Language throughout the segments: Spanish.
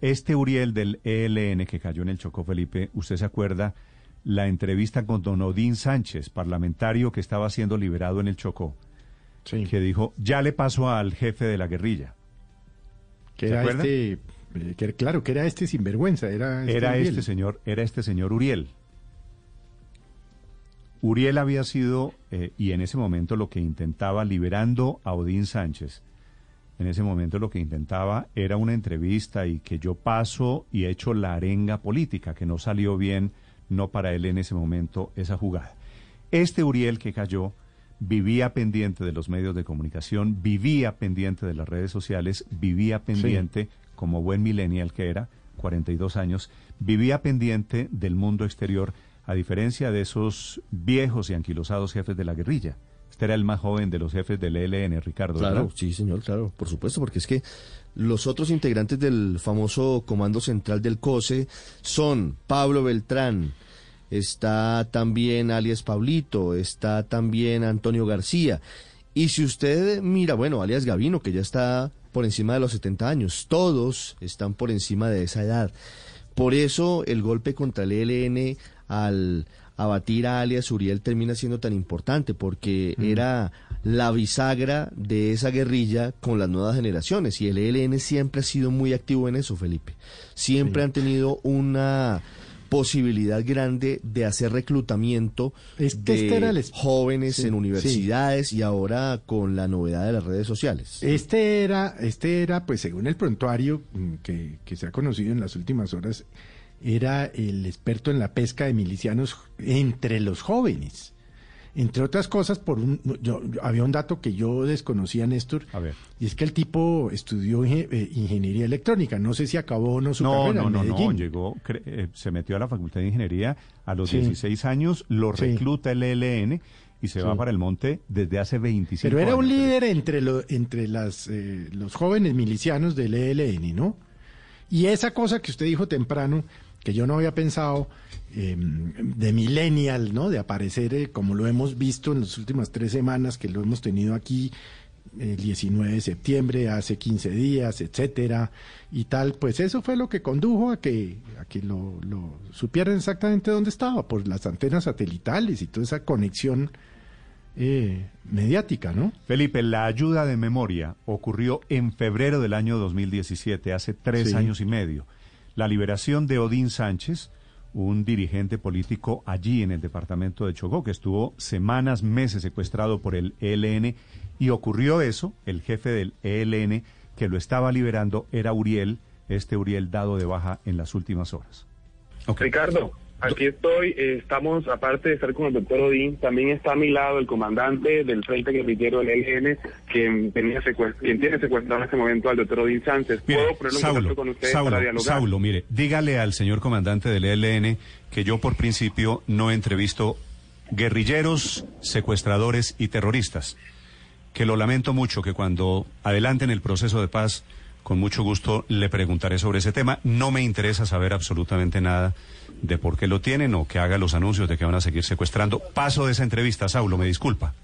Este Uriel del ELN que cayó en el Chocó, Felipe, ¿usted se acuerda la entrevista con don Odín Sánchez, parlamentario que estaba siendo liberado en el Chocó? Sí. Que dijo, ya le pasó al jefe de la guerrilla. Que ¿Se era acuerda? este, eh, que, claro, que era este sinvergüenza, era este, Era este señor, era este señor Uriel. Uriel había sido, eh, y en ese momento lo que intentaba, liberando a Odín Sánchez, en ese momento lo que intentaba era una entrevista y que yo paso y he hecho la arenga política, que no salió bien, no para él en ese momento esa jugada. Este Uriel que cayó vivía pendiente de los medios de comunicación, vivía pendiente de las redes sociales, vivía pendiente, como buen millennial que era, 42 años, vivía pendiente del mundo exterior, a diferencia de esos viejos y anquilosados jefes de la guerrilla. Este era el más joven de los jefes del ELN, Ricardo. Claro, sí, señor, claro, por supuesto, porque es que los otros integrantes del famoso Comando Central del COSE son Pablo Beltrán, está también alias Pablito, está también Antonio García. Y si usted mira, bueno, alias Gavino, que ya está por encima de los 70 años, todos están por encima de esa edad. Por eso el golpe contra el ELN al abatir a alias Uriel termina siendo tan importante, porque era la bisagra de esa guerrilla con las nuevas generaciones. Y el ELN siempre ha sido muy activo en eso, Felipe. Siempre han tenido una posibilidad grande de hacer reclutamiento Es que de este era el jóvenes Sí, en universidades y ahora con la novedad de las redes sociales. Este era, este era, pues según el prontuario mm, que, que se ha conocido en las últimas horas, era el experto en la pesca de milicianos entre los jóvenes. Entre otras cosas, por un, yo, yo- había un dato que yo desconocía, Néstor, A ver. y es que el tipo estudió eh, ingeniería electrónica. No sé si acabó o no su No, carrera no, en no, no, llegó, cre- eh, se metió a la Facultad de Ingeniería a los Sí. 16 años, lo Sí. recluta el ELN y se va para el monte desde hace 25 Pero era un años. líder entre, lo- entre las, eh, los jóvenes milicianos del ELN, ¿no? Y esa cosa que usted dijo temprano, que yo no había pensado, eh, de millennial, ¿no? De aparecer eh, como lo hemos visto en las últimas tres semanas, que lo hemos tenido aquí el 19 de septiembre, hace 15 días, etcétera, y tal, pues eso fue lo que condujo a que, a que lo, lo supieran exactamente dónde estaba, por las antenas satelitales y toda esa conexión eh, mediática, ¿no? Felipe, la ayuda de memoria ocurrió en febrero del año 2017, hace tres Sí. años y medio. La liberación de Odín Sánchez, un dirigente político allí en el departamento de Chocó, que estuvo semanas, meses secuestrado por el ELN, y ocurrió eso, el jefe del ELN que lo estaba liberando era Uriel, este Uriel dado de baja en las últimas horas. Ricardo, aquí estoy. eh, estamos, aparte de estar con el doctor Odín, también está a mi lado el comandante del Frente Guerrillero del ELN, quien, tenía quien tiene secuestrado en este momento al doctor Odín Sánchez. ¿Puedo Mire, ponerlo en Saulo, contacto con usted Saulo, para dialogar? Saulo, mire, dígale al señor comandante del ELN que yo por principio no entrevisto guerrilleros, secuestradores y terroristas. Que lo lamento mucho, que cuando adelanten el proceso de paz, con mucho gusto le preguntaré sobre ese tema. No me interesa saber absolutamente nada de por qué lo tienen o que haga los anuncios de que van a seguir secuestrando. Paso de esa entrevista, Saulo, me disculpa.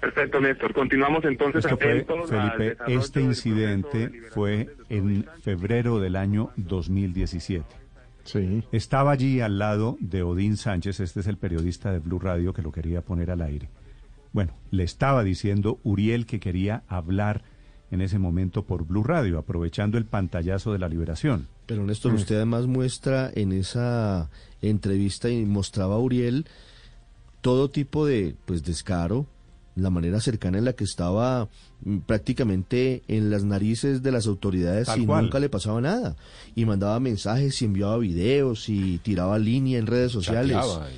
Perfecto, Néstor. Continuamos entonces Esto fue, Felipe, este incidente fue en febrero del año 2017. Sí. Estaba allí al lado de Odín Sánchez, este es el periodista de Blue Radio que lo quería poner al aire. Bueno, le estaba diciendo Uriel que quería hablar en ese momento por Blue Radio, aprovechando el pantallazo de la liberación. Pero Néstor, usted además muestra en esa entrevista y mostraba a Uriel todo tipo de pues descaro, la manera cercana en la que estaba mm, prácticamente en las narices de las autoridades Tal y cual. nunca le pasaba nada. Y mandaba mensajes y enviaba videos y tiraba línea en redes sociales. Chateaba.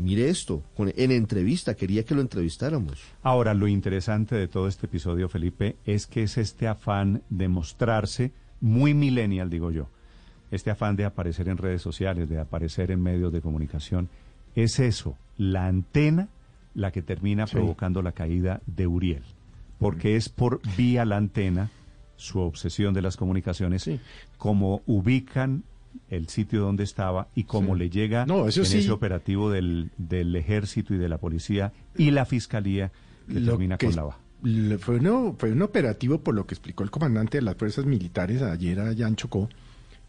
Mire esto, en entrevista, quería que lo entrevistáramos. Ahora, lo interesante de todo este episodio, Felipe, es que es este afán de mostrarse muy millennial, digo yo, este afán de aparecer en redes sociales, de aparecer en medios de comunicación, es eso, la antena la que termina provocando la caída de Uriel, porque es por vía la antena su obsesión de las comunicaciones, como ubican el sitio donde estaba y cómo le llega en ese operativo del, del ejército y de la policía y la fiscalía que termina con la baja. Fue, fue un operativo, por lo que explicó el comandante de las fuerzas militares ayer allá en Chocó,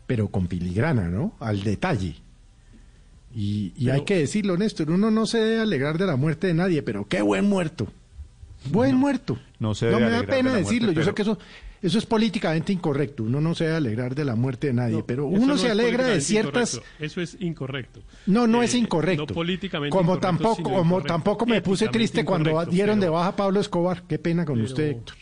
pero con filigrana, ¿no? Al detalle. Y, hay que decirlo, Néstor, uno no se debe alegrar de la muerte de nadie, pero qué buen muerto. Buen muerto. No, se no me da pena decirlo, yo sé que eso eso es políticamente incorrecto. Uno no se debe alegrar de la muerte de nadie, pero uno se alegra de ciertas. Eso es incorrecto. No, no es eh, incorrecto. No políticamente como tampoco, como tampoco me puse triste cuando dieron de baja a Pablo Escobar. Qué pena con usted, Héctor.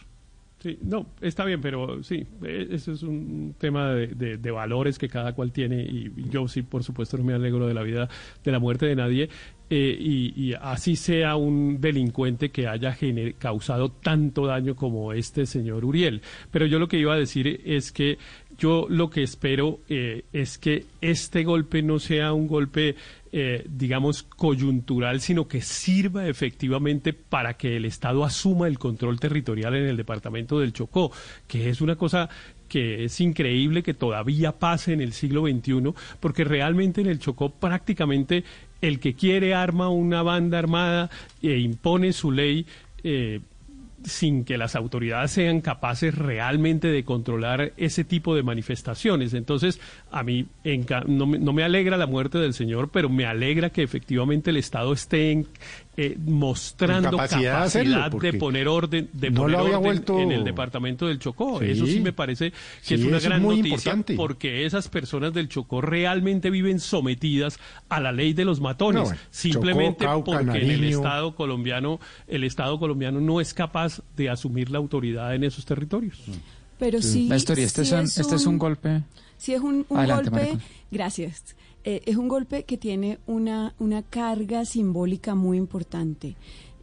Sí, no, está bien, pero sí, e, eso es un tema de, de, valores que cada cual tiene y yo sí, por supuesto, no me alegro de la vida, de la muerte de nadie eh, y, así sea un delincuente que haya causado tanto daño como este señor Uriel. Pero yo lo que iba a decir es que yo lo que espero eh, es que este golpe no sea un golpe, eh, digamos, coyuntural, sino que sirva efectivamente para que el Estado asuma el control territorial en el departamento del Chocó, que es una cosa que es increíble que todavía pase en el siglo XXI, porque realmente en el Chocó prácticamente el que quiere arma una banda armada e impone su ley eh, sin que las autoridades sean capaces realmente de controlar ese tipo de manifestaciones. Entonces, a mí no no me alegra la muerte del señor, pero me alegra que efectivamente el Estado esté en, eh, mostrando capacidad, de, poner orden, de poner orden en el departamento del Chocó. Eso sí me parece que es una gran noticia porque esas personas del Chocó realmente viven sometidas a la ley de los matones, simplemente porque en el Estado colombiano el Estado colombiano no es capaz de asumir la autoridad en esos territorios. Pero sí, este, este, es un, golpe. Sí es un, golpe. Gracias eh, es un golpe que tiene una, una carga simbólica muy importante.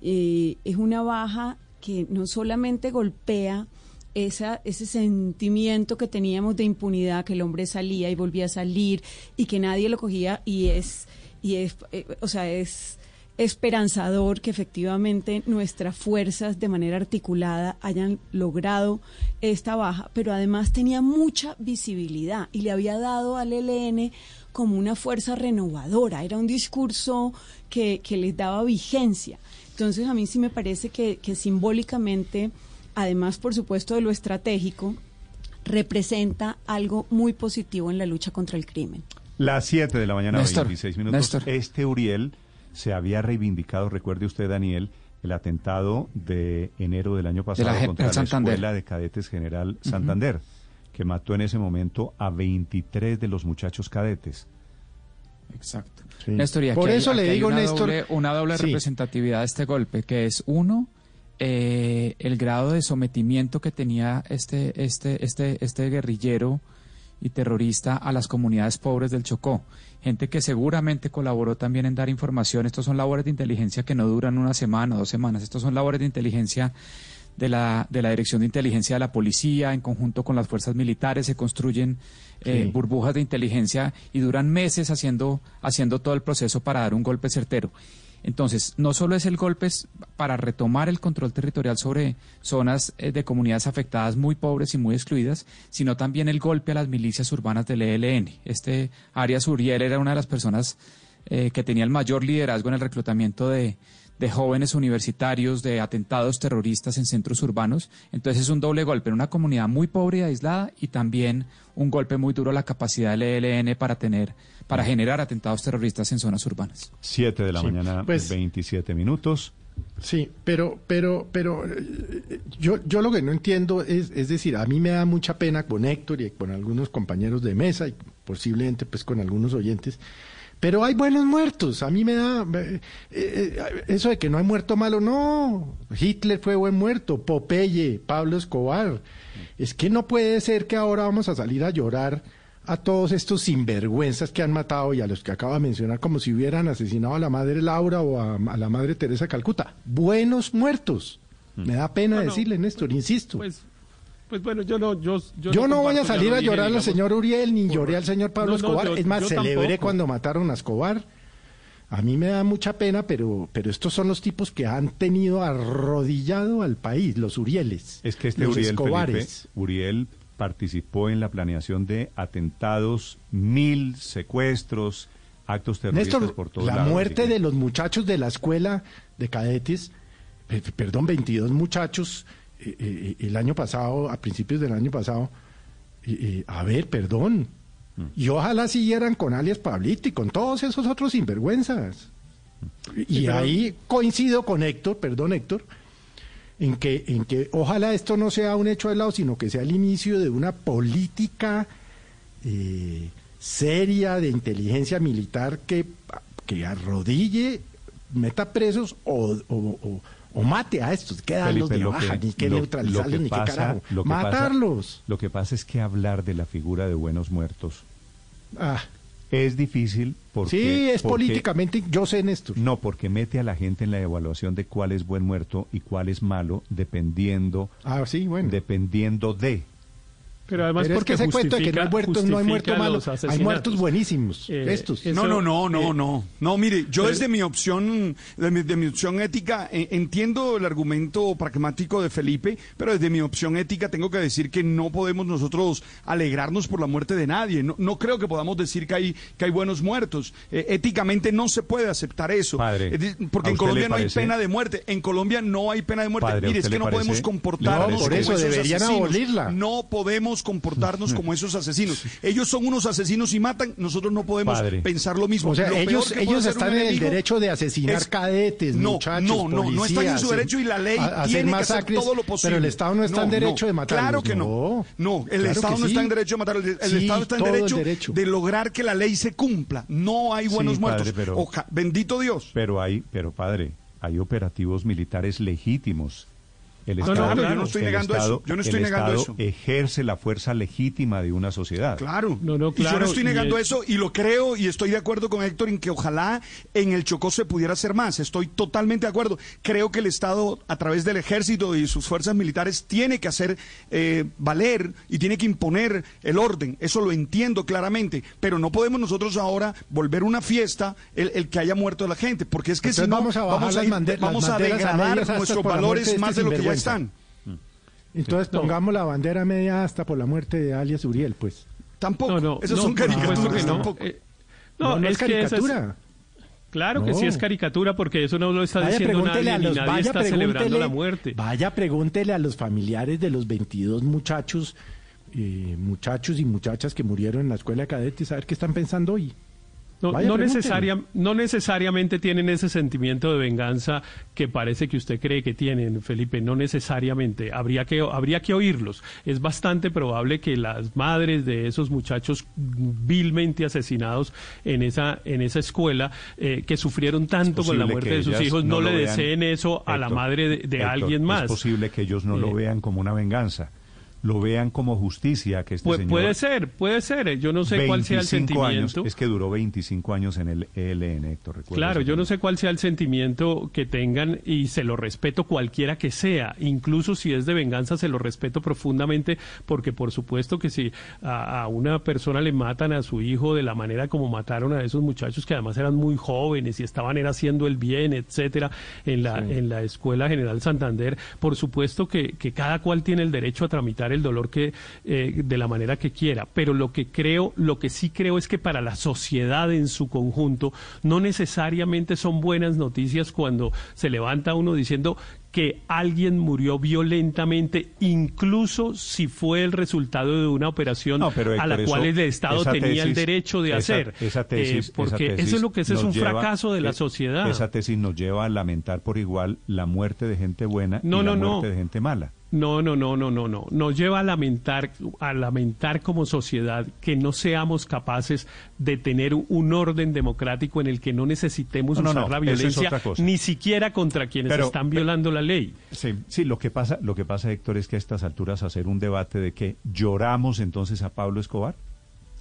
Eh, es una baja que no solamente golpea esa, ese sentimiento que teníamos de impunidad, que el hombre salía y volvía a salir y que nadie lo cogía y es, y es eh, o sea, es esperanzador que efectivamente nuestras fuerzas de manera articulada hayan logrado esta baja, pero además tenía mucha visibilidad y le había dado al ELN como una fuerza renovadora, era un discurso que, les daba vigencia. Entonces a mí sí me parece que, simbólicamente, además por supuesto de lo estratégico, representa algo muy positivo en la lucha contra el crimen. Las 7 de la mañana, 26 minutos. Este Uriel se había reivindicado, recuerde usted, Daniel, el atentado de enero del año pasado contra la Escuela de Cadetes General Santander que mató en ese momento a 23 de los muchachos cadetes. Exacto. Por eso le digo, una Néstor. Doble, una doble representatividad de este golpe, que es uno, eh, el grado de sometimiento que tenía este, este, este, este guerrillero y terrorista a las comunidades pobres del Chocó. Gente que seguramente colaboró también en dar información. Estos son labores de inteligencia que no duran una semana o dos semanas. Estos son labores de inteligencia de la, de la Dirección de Inteligencia de la Policía, en conjunto con las fuerzas militares, se construyen eh, burbujas de inteligencia y duran meses haciendo, haciendo todo el proceso para dar un golpe certero. Entonces, no solo es el golpe para retomar el control territorial sobre zonas eh, de comunidades afectadas muy pobres y muy excluidas, sino también el golpe a las milicias urbanas del ELN. Este Arias Uriel era una de las personas eh, que tenía el mayor liderazgo en el reclutamiento de, de jóvenes universitarios, de atentados terroristas en centros urbanos. Entonces es un doble golpe en una comunidad muy pobre y aislada y también un golpe muy duro a la capacidad del ELN para tener, para generar atentados terroristas en zonas urbanas. Siete de la mañana, pues, 27 minutos. Sí, pero, pero, pero eh, yo, yo lo que no entiendo es, es decir, a mí me da mucha pena con Héctor y con algunos compañeros de mesa y posiblemente pues con algunos oyentes pero hay buenos muertos. A mí me da eh, eh, eso de que no hay muerto malo, no. Hitler fue buen muerto, Popeye, Pablo Escobar. Es que no puede ser que ahora vamos a salir a llorar a todos estos sinvergüenzas que han matado y a los que acaba de mencionar como si hubieran asesinado a la madre Laura o a, la madre Teresa Calcuta. Buenos muertos. Me da pena decirle, Néstor, insisto. Pues Pues bueno, yo no, yo, yo, no, voy a salir a llorar al señor Uriel ni lloré al señor Pablo Escobar. es más, celebré cuando mataron a Escobar. A mí me da mucha pena, pero, pero estos son los tipos que han tenido arrodillado al país, los Urieles. Es que este Uriel, Escobares. Uriel participó en la planeación de atentados, mil secuestros, actos terroristas por todo La muerte de los muchachos de la escuela de cadetes, perdón, 22 muchachos el año pasado, a principios del año pasado, a ver, perdón, mm. y ojalá siguieran con alias Pablito y con todos esos otros sinvergüenzas. Y ahí coincido con Héctor, perdón Héctor, en que, en que ojalá esto no sea un hecho aislado, sino que sea el inicio de una política eh, seria de inteligencia militar que, que arrodille, meta presos o, o mate a estos, que darlos de baja, ni que neutralizarlos, ni que carajo. Matarlos. lo que pasa es que hablar de la figura de buenos muertos ah. es difícil porque... Sí, es políticamente, yo sé, Néstor. No, porque mete a la gente en la evaluación de cuál es buen muerto y cuál es malo, dependiendo... Ah, sí, bueno. Dependiendo de... Pero además porque es que ese cuento de que no hay muertos, no hay muertos malos, hay muertos buenísimos. Eh, estos. no, no, no, no, eh, no. No, mire, yo desde mi opción, de mi, opción ética, eh, entiendo el argumento pragmático de Felipe, pero desde mi opción ética tengo que decir que no podemos nosotros alegrarnos por la muerte de nadie. No, no creo que podamos decir que hay, que hay buenos muertos. éticamente no se puede aceptar eso. porque en Colombia no hay pena de muerte. En Colombia no hay pena de muerte. mire, es que no podemos comportarnos no, por eso deberían abolirla. No podemos comportarnos como esos asesinos. Ellos son unos asesinos y matan, nosotros no podemos pensar lo mismo. O sea, ellos, ellos están en el derecho de asesinar cadetes, no, muchachos, No, no, no están en su derecho y la ley tiene que hacer todo lo posible. Pero el Estado no está en derecho de matar. Claro que no. No, el Estado no está en derecho de matar. El, Estado está en derecho, de lograr que la ley se cumpla. No hay buenos muertos. bendito Dios. Pero hay, pero padre, hay operativos militares legítimos el Estado, yo no estoy negando eso. Yo no estoy negando eso. ejerce la fuerza legítima de una sociedad. Claro. No, no, claro. Y yo no estoy negando eso y lo creo y estoy de acuerdo con Héctor en que ojalá en el Chocó se pudiera hacer más. Estoy totalmente de acuerdo. Creo que el Estado, a través del ejército y sus fuerzas militares, tiene que hacer eh, valer y tiene que imponer el orden. Eso lo entiendo claramente. Pero no podemos nosotros ahora volver una fiesta el, que haya muerto la gente. Porque es que si no, vamos a, vamos a, degradar nuestros valores más de lo que ya están. Entonces pongamos la bandera media hasta por la muerte de alias Uriel, pues. Tampoco. No, Esas son caricaturas. tampoco. Eh, no, es, caricatura. Claro que sí es caricatura porque eso no lo está diciendo nadie, ni nadie está celebrando la muerte. Vaya, pregúntele a los familiares de los 22 muchachos, eh, muchachos y muchachas que murieron en la escuela de cadetes, a ver qué están pensando hoy. No, no, necesariamente tienen ese sentimiento de venganza que parece que usted cree que tienen, Felipe. No necesariamente. Habría que, habría que oírlos. Es bastante probable que las madres de esos muchachos vilmente asesinados en esa, en esa escuela, eh, que sufrieron tanto con la muerte de sus hijos, no, le deseen eso a la madre de, alguien más. Es posible que ellos no lo eh, vean como una venganza lo vean como justicia que este señor... Puede ser, puede ser. Yo no sé cuál sea el sentimiento. es que duró 25 años en el ELN, Héctor. Claro, yo no sé cuál sea el sentimiento que tengan y se lo respeto cualquiera que sea. Incluso si es de venganza, se lo respeto profundamente porque por supuesto que si a, una persona le matan a su hijo de la manera como mataron a esos muchachos que además eran muy jóvenes y estaban era haciendo el bien, etcétera, en la, en la Escuela General Santander, por supuesto que, que cada cual tiene el derecho a tramitar el dolor que eh, de la manera que quiera. Pero lo que creo, lo que sí creo es que para la sociedad en su conjunto no necesariamente son buenas noticias cuando se levanta uno diciendo que alguien murió violentamente, incluso si fue el resultado de una operación a la cual el Estado tenía el derecho de hacer. Esa tesis, eh, porque eso es lo que es, es un fracaso de la sociedad. Esa tesis nos lleva a lamentar por igual la muerte de gente buena y la muerte de gente mala. No, no, no, no, no, no. Nos lleva a lamentar, a lamentar como sociedad que no seamos capaces de tener un orden democrático en el que no necesitemos usar la violencia ni siquiera contra quienes están violando la ley. Sí, sí. Lo que pasa, lo que pasa, Héctor, es que a estas alturas hacer un debate de que lloramos entonces a Pablo Escobar.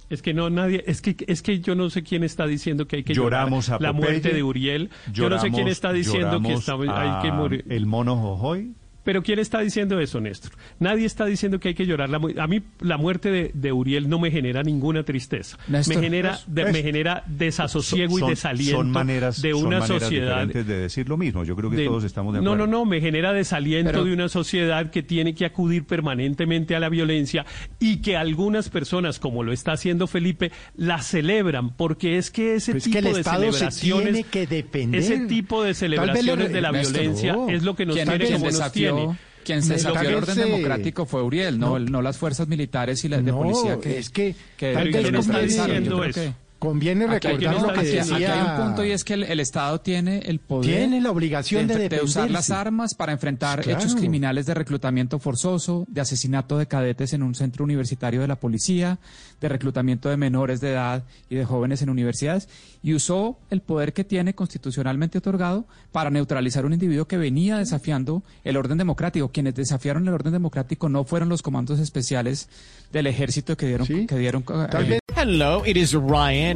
Es que no nadie, es que es que yo no sé quién está diciendo que hay que lloramos llorar a la muerte de Uriel. yo no sé quién está diciendo que está, hay que morir. El mono Jojoy Pero ¿quién está diciendo eso, Néstor? Nadie está diciendo que hay que llorar. La a mí la muerte de, Uriel no me genera ninguna tristeza. me genera, me genera desasosiego y desaliento son maneras, de una son sociedad. de decir lo mismo. Yo creo que todos estamos de acuerdo. No, no, no. Me genera desaliento de una sociedad que tiene que acudir permanentemente a la violencia y que algunas personas, como lo está haciendo Felipe, la celebran porque es que ese tipo de celebraciones, ese tipo de celebraciones de la violencia es lo que nos tiene como nos tiene. Quien se desafió el orden democrático fue Uriel, no, no, las fuerzas militares y las de policía que... es que... que, que está diciendo eso. Conviene recordar lo que decía... Aquí hay un punto y es que el, Estado tiene el poder... Tiene la obligación de, de, usar las armas para enfrentar hechos criminales de reclutamiento forzoso, de asesinato de cadetes en un centro universitario de la policía, de reclutamiento de menores de edad y de jóvenes en universidades, y usó el poder que tiene constitucionalmente otorgado para neutralizar un individuo que venía desafiando el orden democrático. Quienes desafiaron el orden democrático no fueron los comandos especiales del ejército que dieron... Que dieron eh, Hello, it is Ryan,